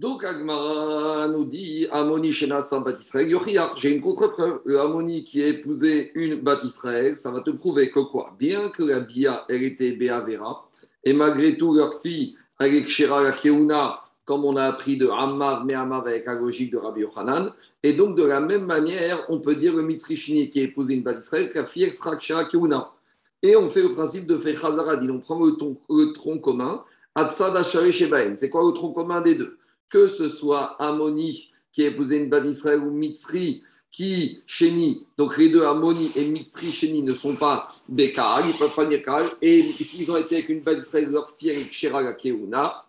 Donc, Agmara nous dit Amoni Shena Bat Israël, J'ai une contre-preuve. Amoni qui a épousé une Israël, ça va te prouver que quoi? Bien que la Bia, elle était Béavera, et malgré tout, leur fille, avec Shera la Keuna, comme on a appris de Hammav, mais avec la logique de Rabbi Yochanan. Et donc, de la même manière, on peut dire le Mitzrishini qui a épousé une Israël, que la fille extra Shera Keuna. Et on fait le principe de faire. On prend le, le tronc commun. Atsada C'est quoi le tronc commun des deux? Que ce soit Amoni qui a épousé une Bad Israël ou Mitzri qui, Sheni, donc les deux Amoni et Mitzri, Sheni ne sont pas Bekal, ils ne peuvent pas dire Kal, et s'ils ont été avec une Bad Israël, leur fille avec Shera Keuna.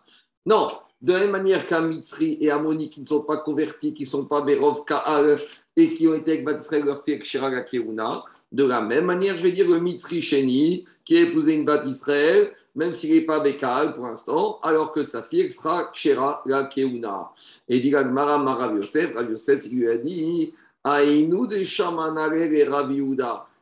Non, de la même manière qu'un Mitzri et Amoni qui ne sont pas convertis, qui ne sont pas Berov Kaal, et qui ont été avec Bad Israël, leur fille avec Shera Keuna. De la même manière, je vais dire le Mitzri Sheni qui a épousé une Bad Israël, même s'il n'est pas Bekal pour l'instant, alors que sa fille sera Kshera la Keuna. Et dit Mara Rav Yosef, Rav Yosef il lui a dit Aïnou de Shamanare et Rav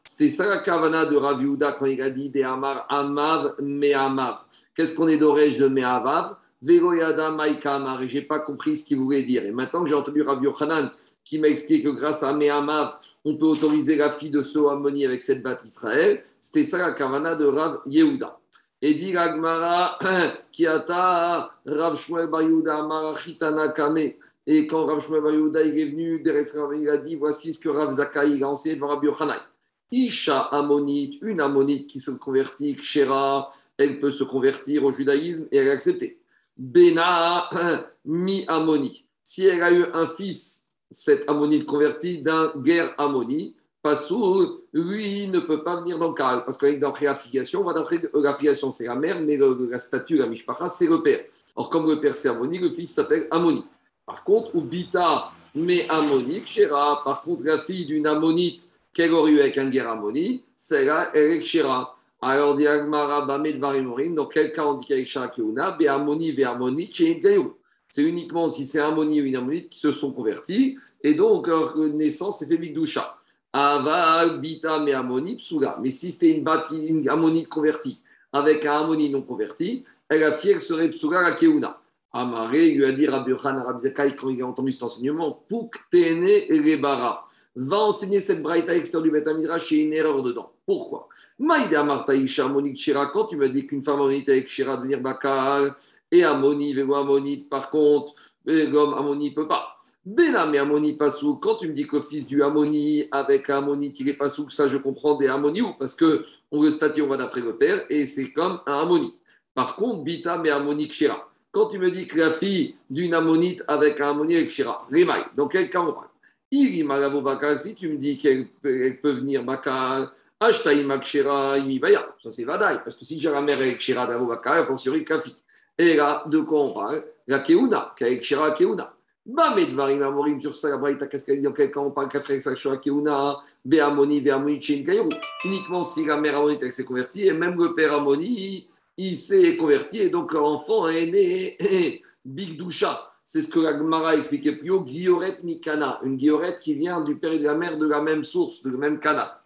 C'était ça la kavana de Rav quand il a dit des Amar Amav Me'amav. Qu'est-ce qu'on est d'orège de Me'avav Vegoyada Maïka Amar. Et je n'ai pas compris ce qu'il voulait dire. Et maintenant que j'ai entendu Rav Yochanan qui m'a expliqué que grâce à Me'amav, on peut autoriser la fille de Sohamoni avec cette batte Israël, c'était ça la kavana de Rav Yehuda. Et dit Agmara, qui ata Rav Shmuel Bayuda Marachitana Kame. Et quand Rav Shmuel Bayuda est venu, il a dit voici ce que Rav Zakai a enseigné devant Rabbi Yochanan. Isha Ammonite, une Ammonite qui se convertit, Kshera, elle peut se convertir au judaïsme et elle est acceptée. Bena mi Ammoni. Si elle a eu un fils, cette Ammonite convertie d'un guerre Ammoni, Passour, lui, ne peut pas venir dans le cas, parce qu'avec dans réaffiliation, on va dans l'affiliation, c'est la mère, mais la statue, la mishpacha, c'est le père. Or, comme le père c'est Ammoni, le fils s'appelle Ammoni. Par contre, Ubita, mais Ammonique, Shera, par contre, la fille d'une Ammonite qu'elle aurait eu avec un guerre Ammoni, c'est là, elle est Shera. Alors, dit Agmara, Bamed Varimorim, dans quel cas on dit qu'avec Shera Keuna, Be Ammoni, Be Ammoni, C'est uniquement si c'est Ammoni ou une Ammonite qui se sont convertis, et donc leur naissance, c'est fait Bigdoucha. Mais si c'était une, une ammonite convertie avec un ammonite non converti, elle a fière serait Psula la Keuna. Amaré lui a dit Rabbi Yohan, Rabbi quand il a entendu cet enseignement, Pouk, Tene et Rebara. Va enseigner cette braïta extérieure du Betamidrash, a une erreur dedans. Pourquoi? Maïde Amarta Isha, Ammonite, quand tu me dis qu'une femme ammonite avec Shira devenir Bakal, et Ammoni, Vélo Ammonite, par contre, l'homme Ammoni ne peut pas. Benam et Amoni Pasou, quand tu me dis que fils du Amoni avec Amoni tiré Pasou, ça je comprends des Amoni parce que on le statue, on va d'après le père et c'est comme un Amoni. Par contre, Bita et Amoni Kshira. Quand tu me dis que la fille d'une Ammonite avec un Amoni avec Kshira, Remaï, dans quel cas on parle? Bakal, si tu me dis qu'elle peut venir Bakal, Ashtaïma Kshira, Imibaya, ça c'est Vadaï, parce que si j'ai la mère avec Kshira d'Avo Bakal, il faut sur Kafi. Et là, de quoi on parle? La Keuna, avec Keuna. Bah, mais Dvarim Amorim sur ça, la qu'est-ce qu'elle dit en quel cas on parle qu'après Sakshua Keuna, Béamoni, Béamoni, Chin Kairou. Uniquement si la mère Amoni s'est convertie, et même le père Amoni, il s'est converti, et donc l'enfant est né Big Doucha. C'est ce que la Gemara expliquait plus haut, Guilloret Mikana, une guillorette qui vient du père et de la mère de la même source, de la même cana.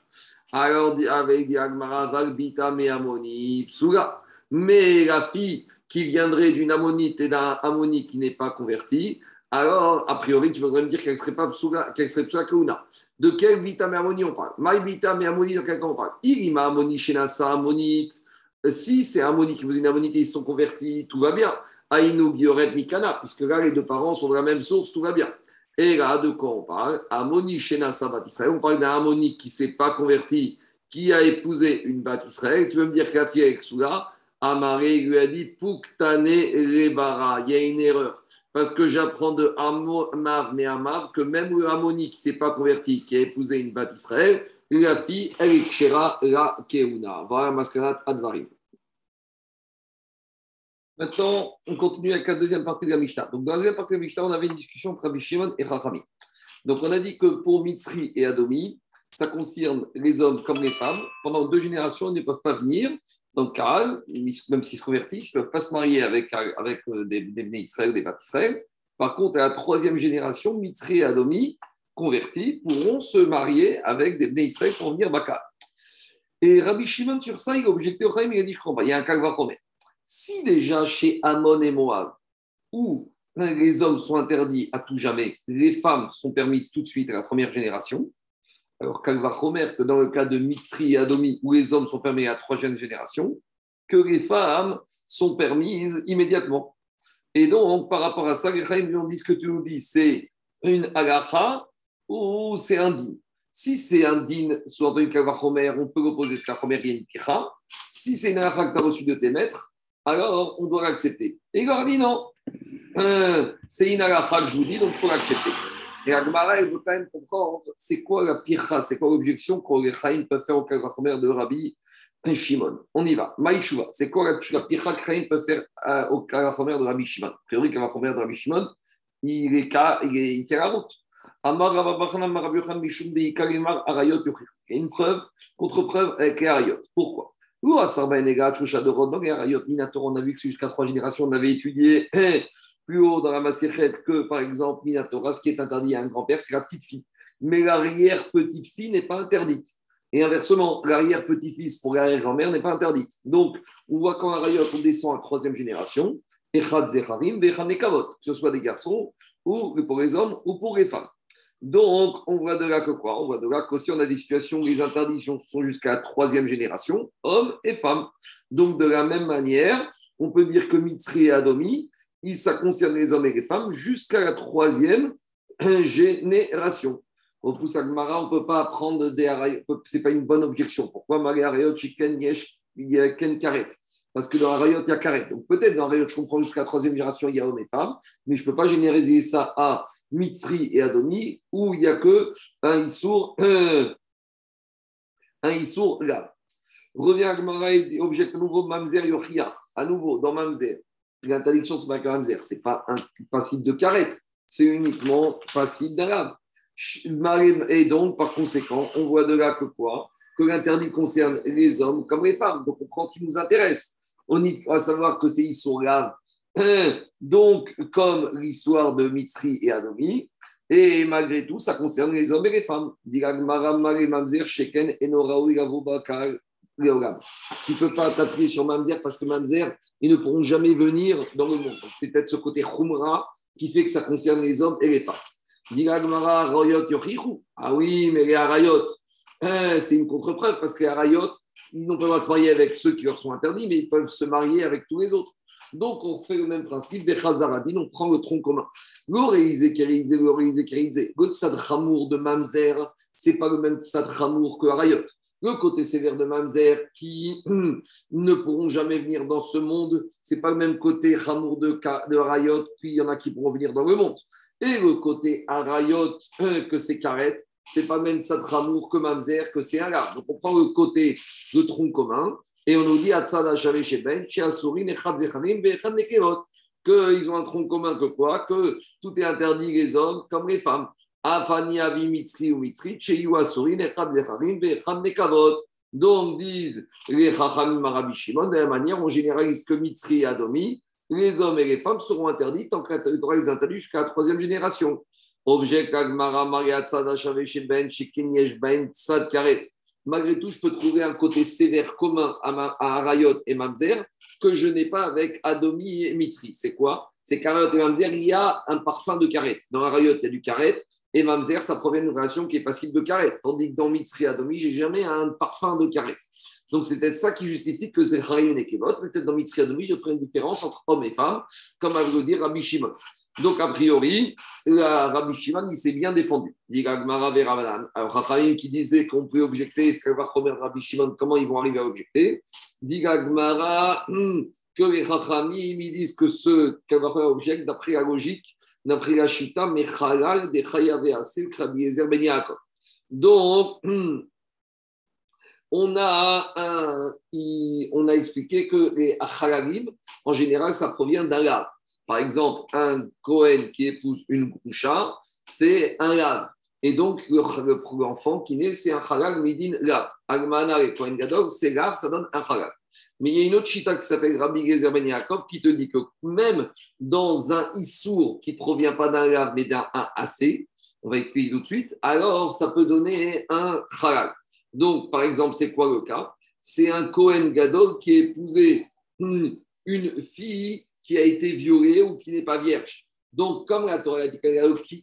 Alors, avec Diagmara, Valbita, Amoni, Psula. Mais la fille qui viendrait d'une ammonite et d'un ammonite qui n'est pas converti, alors, a priori, tu voudrais me dire qu'elle serait pas qu'elle serait psula De quel vitam et on parle? Vitam et de quel cas on parle? Irima ammoni shenasa ammonite. Si c'est ammoni qui vous une ammonite et ils sont convertis, tout va bien. Aïnou gioret mikana, puisque là, les deux parents sont de la même source, tout va bien. Et là, de quoi on parle? Ammoni shenasa bat Israël. On parle d'un ammoni qui ne s'est pas converti, qui a épousé une bat Israël. Tu veux me dire que la fille avec Soula, Amaré lui a dit Pouktane rebara. Il y a une erreur. Parce que j'apprends de Amav, mais Amav, que même le qui ne s'est pas converti, qui a épousé une bat Israël, la fille, elle est Kshera la Keuna. Voilà Maskanat Advarim. Maintenant, on continue avec la deuxième partie de la Mishnah. Donc, dans la deuxième partie de la Mishnah, on avait une discussion entre Rabbi Shimon et Chachami. Donc, on a dit que pour Mitzri et Adomi, ça concerne les hommes comme les femmes. Pendant deux générations, ils ne peuvent pas venir. Donc, Karal, même s'ils se convertissent, ils ne peuvent pas se marier avec, avec euh, des, des Israël, des Israël. Par contre, à la troisième génération, Mitzri et Adomi, convertis, pourront se marier avec des Bnei Israël pour venir Bakal. Et Rabbi Shimon, sur ça, il a objecté au Chaim, il a dit Je comprends pas, il y a un Kalvachomer. Si déjà chez Amon et Moab, où les hommes sont interdits à tout jamais, les femmes sont permises tout de suite à la première génération. Alors, Kalvachomer, que dans le cas de Mitzri et Adomi, où les hommes sont permis à la troisième génération, que les femmes sont permises immédiatement. Et donc, par rapport à ça, les Chaim ont dit ce que tu nous dis, c'est une agacha ou c'est un din. Si c'est un din, soit une kavachomer, on peut opposer ce kavachomer et une picha. Si c'est une agacha que tu as reçu de tes maîtres, alors on doit l'accepter. Et leur dit non, c'est une agacha que je vous dis, donc il faut l'accepter. Et Agmara, il veut quand même comprendre c'est quoi la picha, c'est quoi l'objection que les Chaim peuvent faire au kavachomer de Rabbi Shimon. On y va. Maïchouva, c'est quoi la, la picha que Chaim peut faire euh, au kavachomer de Rabbi Shimon? A priori, le kavachomer de Rabbi Shimon, il, est, il, est, il tient la route. A une preuve, contre-preuve avec les Arayot. Pourquoi? On a vu que jusqu'à trois générations, on avait étudié plus haut dans la Maserhet que, par exemple, Minatora, ce qui est interdit à un grand-père, c'est la petite fille. Mais l'arrière-petite fille n'est pas interdite. Et inversement, l'arrière-petit-fils pour l'arrière-grand-mère n'est pas interdite. Donc, on voit qu'en Arayot, on descend à troisième génération, que ce soit des garçons, ou pour les hommes, ou pour les femmes. Donc, on voit de là que quoi? On voit de là que si on a des situations où les interdictions sont jusqu'à la troisième génération, hommes et femmes. Donc, de la même manière, on peut dire que Mitzri et Adomi, ça concerne les hommes et les femmes jusqu'à la troisième génération. Au Poussagmara, on ne peut pas apprendre des ce n'est pas une bonne objection. Pourquoi? Maria Arayot, Chiken, Yesh, Ken Karet parce que dans la Rayot, il y a Karet. Donc peut-être dans la Rayot, je comprends jusqu'à la troisième génération, il y a hommes et femmes, mais je ne peux pas généraliser ça à Mitzri et Adomi, où il n'y a que un Issour, un Issour là. Revient à Gemara et objecte à nouveau Mamzer Yochia. À nouveau, dans Mamzer, l'interdiction de Mamzer, ce n'est pas un principe de Karet, c'est uniquement principe d'arabe. Et donc, par conséquent, on voit de là que quoi? Que l'interdit concerne les hommes comme les femmes. Donc, on prend ce qui nous intéresse on y va savoir que c'est Issour Donc, comme l'histoire de Mitzri et Adomi, et malgré tout, ça concerne les hommes et les femmes. Tu ne peux pas t'appuyer sur Mamzer parce que Mamzer, ils ne pourront jamais venir dans le monde. C'est peut-être ce côté Khumra qui fait que ça concerne les hommes et les femmes. Ah oui, mais les Arayot, hein, c'est une contre-preuve parce que les Arayot, ils n'ont pas le droit de marier avec ceux qui leur sont interdits, mais ils peuvent se marier avec tous les autres. Donc, on fait le même principe des Chazaradin, on prend le tronc commun. L'oreizé, kérizé, l'oreizé, kérizé. Le tzad de Mamzer, c'est pas le même tzad que Arayot. Le côté sévère de Mamzer, qui ne pourront jamais venir dans ce monde, c'est pas le même côté Hamour de, Arayot, puis il y en a qui pourront venir dans le monde. Et le côté Arayot, que c'est Karet, c'est pas même Tzatramour que Mamzer, que c'est un gars. Donc on prend le côté de tronc commun et on nous dit Atzada Ben, qu'ils ont un tronc commun que quoi? Que tout est interdit les hommes comme les femmes. Donc disent les chachamim Rabbi Shimon, de la manière on généralise que mitzri et adomi, les hommes et les femmes seront interdits tant que les interdits jusqu'à la troisième génération. Objet Kagmara Ben Ben Tzad Karet. Malgré tout, je peux trouver un côté sévère commun à, Arayot et Mamzer que je n'ai pas avec Adomi et Mitri. C'est quoi? C'est qu'Arayot et Mamzer, il y a un parfum de Karet. Dans Arayot, il y a du Karet. Et Mamzer, ça provient d'une relation qui est passible de Karet. Tandis que dans Mitri et Adomi, j'ai jamais un parfum de Karet. Donc c'est peut-être ça qui justifie que c'est Chayim et Kevot. Peut-être dans Mitri et Adomi, je ferai une différence entre hommes et femmes, comme a voulu dire Rabbi Shimon. Donc, a priori, la Rabbi Shimon, il s'est bien défendu. Alors, qui disait qu'on pouvait objecter, ce va Rabbi Shimon, comment ils vont arriver à objecter? Dit Gmara hmm, que les Rachamim, ils disent que ce qu'elle va faire objecte, d'après la logique, Ben. Donc, on a, expliqué que les Achalalim, en général, ça provient d'un lave. Par exemple, un Cohen qui épouse une Groucha, c'est un Lav. Et donc, le, enfant qui naît, c'est un Halal Midin Lav. Agmana et Cohen Gadol, c'est Lav, ça donne un Halal. Mais il y a une autre chita qui s'appelle Rabbi Gezer Ben Yaakov qui te dit que même dans un Issour qui ne provient pas d'un Lav mais d'un AC, on va expliquer tout de suite, alors ça peut donner un Halal. Donc, par exemple, c'est quoi le cas? C'est un Cohen Gadol qui a épousé une fille qui a été violée ou qui n'est pas vierge. Donc, comme la Torah a dit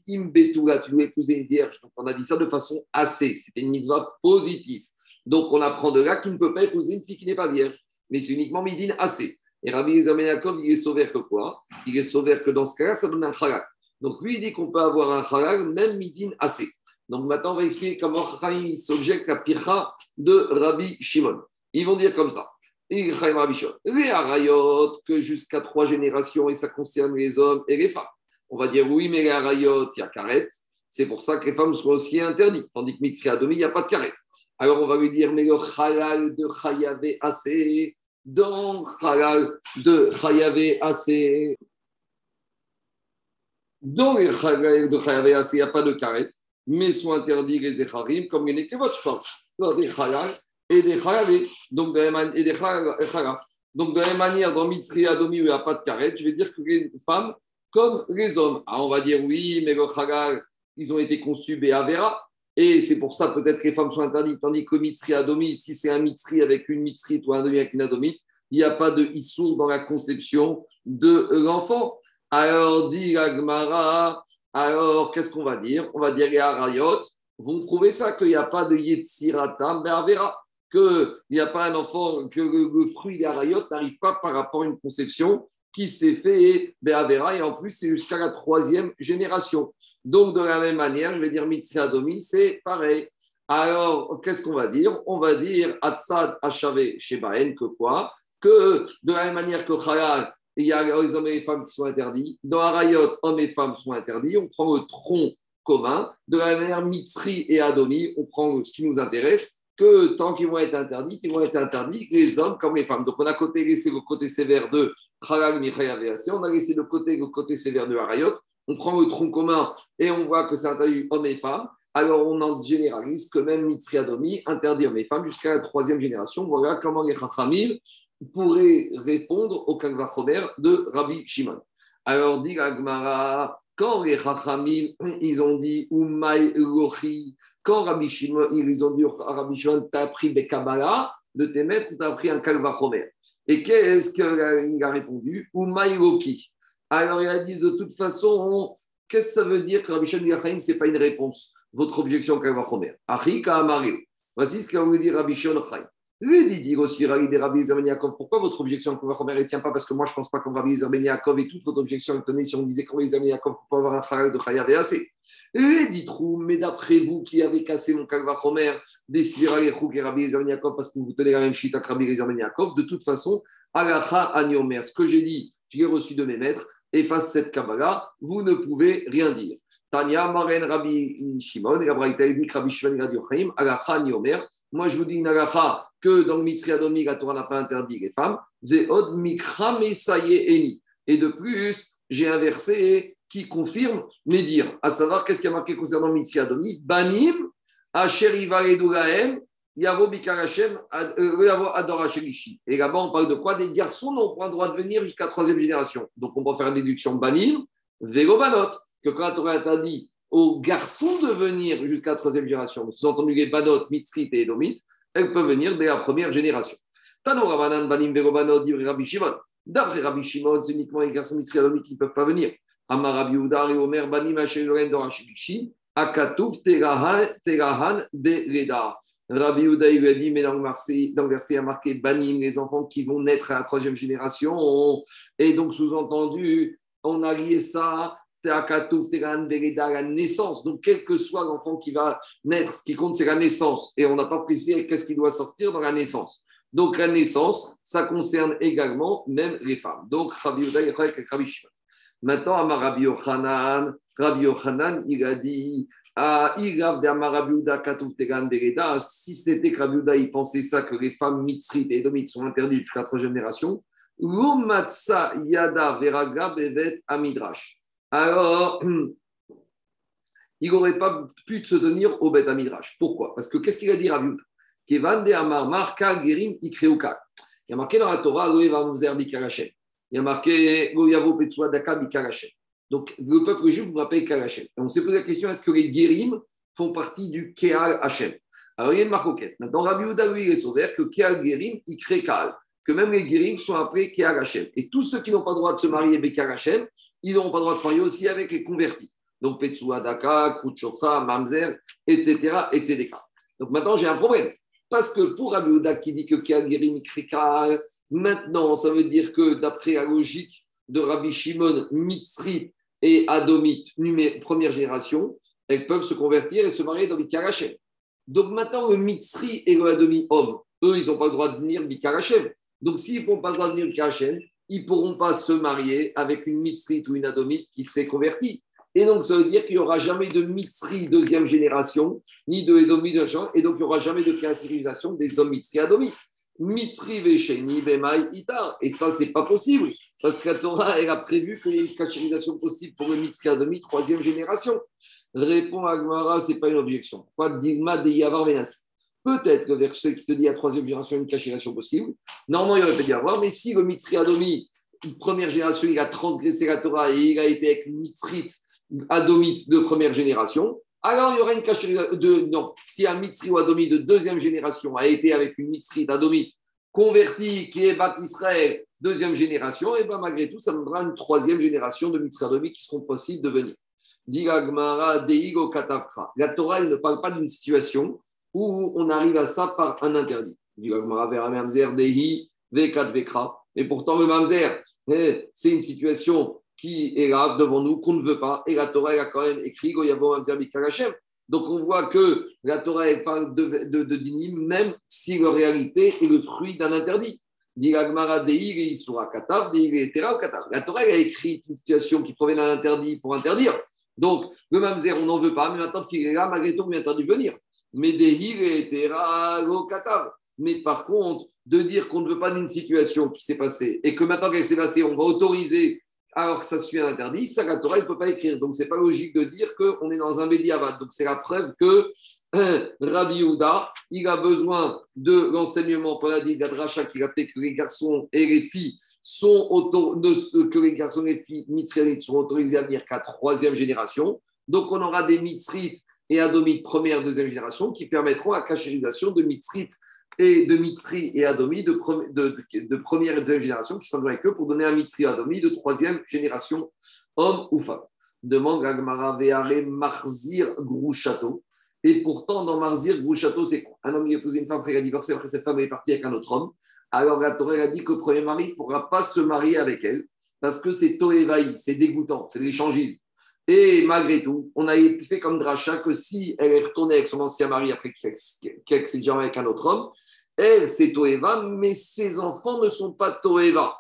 qui imbetula, tu dois épouser une vierge. Donc, on a dit ça de façon assez. C'était une mitzvah positive. Donc, on apprend de là qu'il ne peut pas épouser une fille qui n'est pas vierge. Mais c'est uniquement midin assez. Et Rabbi Eliezer Yaakov, il est sauvé que quoi? Il est sauvé que dans ce cas-là, ça donne un halal. Donc, lui, il dit qu'on peut avoir un halal, même midin assez. Donc, maintenant, on va expliquer comment Chaim s'objecte la pircha de Rabbi Shimon. Ils vont dire comme ça. Les harayot, que jusqu'à trois générations, et ça concerne les hommes et les femmes. On va dire oui, mais les harayot, il y a karet. C'est pour ça que les femmes soient aussi interdites. Tandis que adomi, il n'y a pas de karet. Alors on va lui dire, mais le halal de chayavé assez, dans halal de chayavé assez, dans les de chayavé assez, il n'y a pas de karet, mais sont interdits les echarim comme les nekevot. Non, des halal et des chayavé. Donc de et des Donc de la même manière, dans mitzri adomi, où il n'y a pas de karet, je vais dire que les femmes comme les hommes. Alors on va dire oui, mais le halal, ils ont été conçus Béavera. Et c'est pour ça peut-être que les femmes sont interdites, tandis que Mitzri Adomi, si c'est un Mitzri avec une Mitzri ou un demi avec une Adomite, il n'y a pas de Issour dans la conception de l'enfant. Alors, dit Agmara, alors qu'est-ce qu'on va dire? On va dire les Harayot vont prouver ça, qu'il n'y a pas de Yetziratam Be'avera, qu'il n'y a pas un enfant, que le, fruit des Harayot n'arrive pas par rapport à une conception qui s'est fait Be'avera, et en plus, c'est jusqu'à la troisième génération. Donc, de la même manière, je vais dire Mitzri Adomi, c'est pareil. Alors, qu'est-ce qu'on va dire? On va dire Atsad Ashave Shebaen, que quoi? Que de la même manière que Khalal, il y a les hommes et les femmes qui sont interdits. Dans Arayot, hommes et femmes sont interdits. On prend le tronc commun. De la même manière, Mitzri et Adomi, on prend ce qui nous intéresse, que tant qu'ils vont être interdits, ils vont être interdits, les hommes comme les femmes. Donc, on a laissé le côté sévère de Khalal, Michayav on a laissé le côté, le côté sévère de Arayot on prend le tronc commun et on voit que c'est interdit hommes et femmes, alors on en généralise que même Mitzriadomi interdit hommes et femmes jusqu'à la troisième génération. Voilà comment les Chachamim pourraient répondre au Kalvachomer de Rabbi Shimon. Alors, dit Agmara, quand les Chachamim, ils ont dit quand Rabbi Shimon, ils ont dit Rabbi Shimon, t'as appris Bekabala de tes maîtres, t'as appris un Kalvachomer. Et qu'est-ce qu'il a répondu? Umay Loki. Alors il a dit de toute façon, qu'est-ce que ça veut dire que Rabbi Shimon Yachaim, ce n'est pas une réponse Votre objection, Kalvachomer. Achika Amaril. Voici ce qu'a voulu dire Rabbi Shimon Yachaim. Lui dit dire aussi Rabbi Rabbi Yaakov, pourquoi votre objection Kalvachomer ne tient pas? Parce que moi je ne pense pas comme Rabbi Yaakov et toute votre objection est tenue si on disait que Rabbi Yaakov ne peut pas avoir un chayal de Chayav et assez. Lui dit mais d'après vous qui avez cassé mon Kalvachomer, décidera les et Rabbi Yaakov parce que vous tenez la même chita que Rabbi Yaakov, de toute façon, Alacha Aniomer, ce que j'ai dit, je l'ai reçu de mes maîtres, efface cette Kabbalah, vous ne pouvez rien dire. Tanya, Maren, Rabbi Shimon, et la Rabbi Shimon, Chaim, Alacha, Omer. Moi, je vous dis une que dans le Mitzri Adomi, la Torah n'a pas interdit les femmes. Ve'od Mikra Eni. Et de plus, j'ai un verset qui confirme mes dires, à savoir qu'est-ce qui a marqué concernant Mitzri Adomi Banim, Asher Ivaredoulahem, Yavo Bikarachem, euh, Yavo Adorachelishi. Et là-bas, on parle de quoi? Des garçons n'ont pas le droit de venir jusqu'à la troisième génération. Donc, on peut faire une déduction banim, vélo-banot, que quand Torah a dit aux garçons de venir jusqu'à la troisième génération, sous-entendu les banot, mitzrit et edomit, elles peuvent venir dès la première génération. Tano Ravanan, banim, vélo-banot, dit Rabbi Shimon. D'après Rabbi Shimon, c'est uniquement les garçons mitzrit et edomit qui ne peuvent pas venir. Amar Rabbi et Omer, banim, Dorachelishi, Akatouf, Terahan, de Leda. Rabbi Uda lui a dit, mais dans le, dans le verset, il y a marqué Banim, les enfants qui vont naître à la troisième génération. Et donc, sous-entendu, on a lié ça à la naissance. Donc, quel que soit l'enfant qui va naître, ce qui compte, c'est la naissance. Et on n'a pas précisé qu'est-ce qui doit sortir dans la naissance. Donc, la naissance, ça concerne également même les femmes. Donc, Rabbi Uda, il avec Rabbi Shimon. Maintenant, à Rabbi Yochanan, Rabbi Yochanan, il a dit ah, si c'était que Rabbi il pensait ça, que les femmes mitzrit et edomites sont interdites jusqu'à la troisième génération, yada veraga bevet amidrash. Alors, il n'aurait pas pu se tenir au bet amidrash. Pourquoi? Parce que qu'est-ce qu'il a dit Rabbi Kevan de Amar Marka Gerim Ikreuka. Il y a marqué dans la Torah, il y a marqué Goyavo Petsua Daka Bikarachem. Donc, le peuple juif vous rappelle Kalachem. On s'est posé la question est-ce que les guérim font partie du Keal Hachem? Alors, il y a une marcoquette. Maintenant, Rabbi Ouda, lui, il est sauvé que Keal Guérim, il crée Kaal. que même les guérim sont appelés Kéarachem. Et tous ceux qui n'ont pas le droit de se marier avec Kéarachem, ils n'auront pas le droit de se marier aussi avec les convertis. Donc Petsu Adaka, Kruchocha, Mamzer, etc., etc. Donc maintenant, j'ai un problème. Parce que pour Rabbi qui dit que Kéagirim Krikal, maintenant, ça veut dire que d'après la logique de Rabbi Shimon, Mitzri et Adomit, première génération, elles peuvent se convertir et se marier dans Bikarachem. Donc maintenant, le Mitzri et le Adomi homme, eux, ils n'ont pas le droit de venir Bikarachem. Donc s'ils n'ont pas le droit de venir Bikarachem, ils ne pourront pas se marier avec une Mitzri ou une Adomite qui s'est convertie. Et donc, ça veut dire qu'il n'y aura jamais de Mitzri deuxième génération, ni de Edomite de genre, et donc il n'y aura jamais de classification des hommes Mitzri Adomite. Mitzri Vesheni Vemai Itar. Et ça, c'est pas possible, parce que la Torah, elle a prévu qu'il y ait une classification possible pour le Mitzri Adomite troisième génération. Répond Agmara, ce n'est pas une objection. Pas Digma de Yavar Peut-être le verset qui te dit à troisième génération une cachération possible. Normalement, il aurait pu y avoir, mais si le Mitzri Adomi, première génération, il a transgressé la Torah et il a été avec une Mitzrit Adomite de première génération, alors il y aura une cachérison de. Non, si un Mitzri ou Adomite de deuxième génération a été avec une Mitzrit Adomite convertie qui est Bat Israël deuxième génération, et bien malgré tout, ça donnera une troisième génération de Mitzri Adomite qui seront possibles de venir. La Torah ne parle pas d'une situation où on arrive à ça par un interdit. Et pourtant, le mamzer, eh, c'est une situation qui est là devant nous, qu'on ne veut pas. Et la Torah a quand même écrit Donc on voit que la Torah parle de, de, de même si la réalité est le fruit d'un interdit. La Torah a écrit une situation qui provient d'un interdit pour interdire. Donc, le mamzer, on n'en veut pas, mais maintenant qu'il est là, malgré tout, on vient de venir. Mais Mais par contre, de dire qu'on ne veut pas d'une situation qui s'est passée et que maintenant qu'elle s'est passée, on va autoriser alors que ça suit un interdit, ça, la Torah ne peut pas écrire. Donc, ce n'est pas logique de dire qu'on est dans un médiavat. Donc, c'est la preuve que Rabbi Yehuda, il a besoin de l'enseignement pour la dit d'Adracha qui a fait que les garçons et les filles sont que les garçons et les filles mitzrites sont autorisés à venir qu'à troisième génération. Donc, on aura des mitzrites et adomites première, deuxième génération qui permettront la cachérisation de mitzrites et de mitzri et adomi de, de, première et deuxième génération qui sont avec eux pour donner un mitzri et adomi de troisième génération, homme ou femme. Demande Agmara Veare Marzir Grouchato. Et pourtant, dans Marzir Grouchato, c'est quoi? Un homme qui a épousé une femme, après il a divorcé, après cette femme est partie avec un autre homme. Alors la Torah a dit que le premier mari ne pourra pas se marier avec elle parce que c'est toévaï, c'est dégoûtant, c'est l'échangisme. Et malgré tout, on a fait comme Dracha que si elle est retournée avec son ancien mari après qu'elle s'est déjà avec un autre homme, elle, c'est Toeva, mais ses enfants ne sont pas Toeva.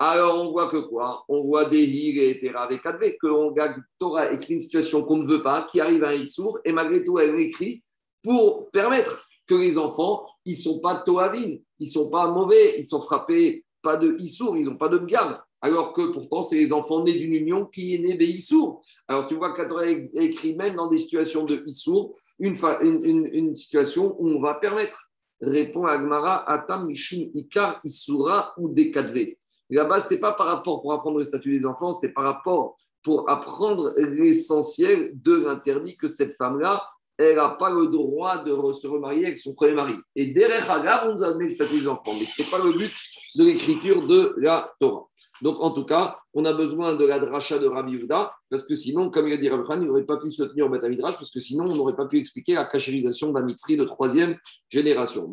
Alors, on voit que quoi? On voit des hir et Tera avec que on, Torah écrit une situation qu'on ne veut pas, qui arrive à un Issour, et malgré tout, elle écrit pour permettre que les enfants, ils ne sont pas Toavin, ils ne sont pas mauvais, ils sont frappés pas de Issour, ils n'ont pas de gamme. Alors que pourtant, c'est les enfants nés d'une union qui est née Issour. Alors, tu vois qu'Atorah écrit même dans des situations de Issour, une, situation où on va permettre. Répond Agmara, Atam Mishim Ikar Issoura ou Dekadve. Là-bas, ce n'était pas par rapport pour apprendre le statut des enfants, c'était par rapport pour apprendre l'essentiel de l'interdit que cette femme-là, elle n'a pas le droit de se remarier avec son premier mari. Et derrière Hagar, on nous a donné le statut des enfants. Mais ce n'est pas le but de l'écriture de la Torah. Donc, en tout cas, on a besoin de la dracha de Rabbi Yehuda, parce que sinon, comme il a dit Rabbi Khan, il n'aurait pas pu se tenir au Betamidrash, parce que sinon, on n'aurait pas pu expliquer la cachérisation d'un de troisième génération.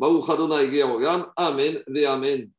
Amen, ve Amen.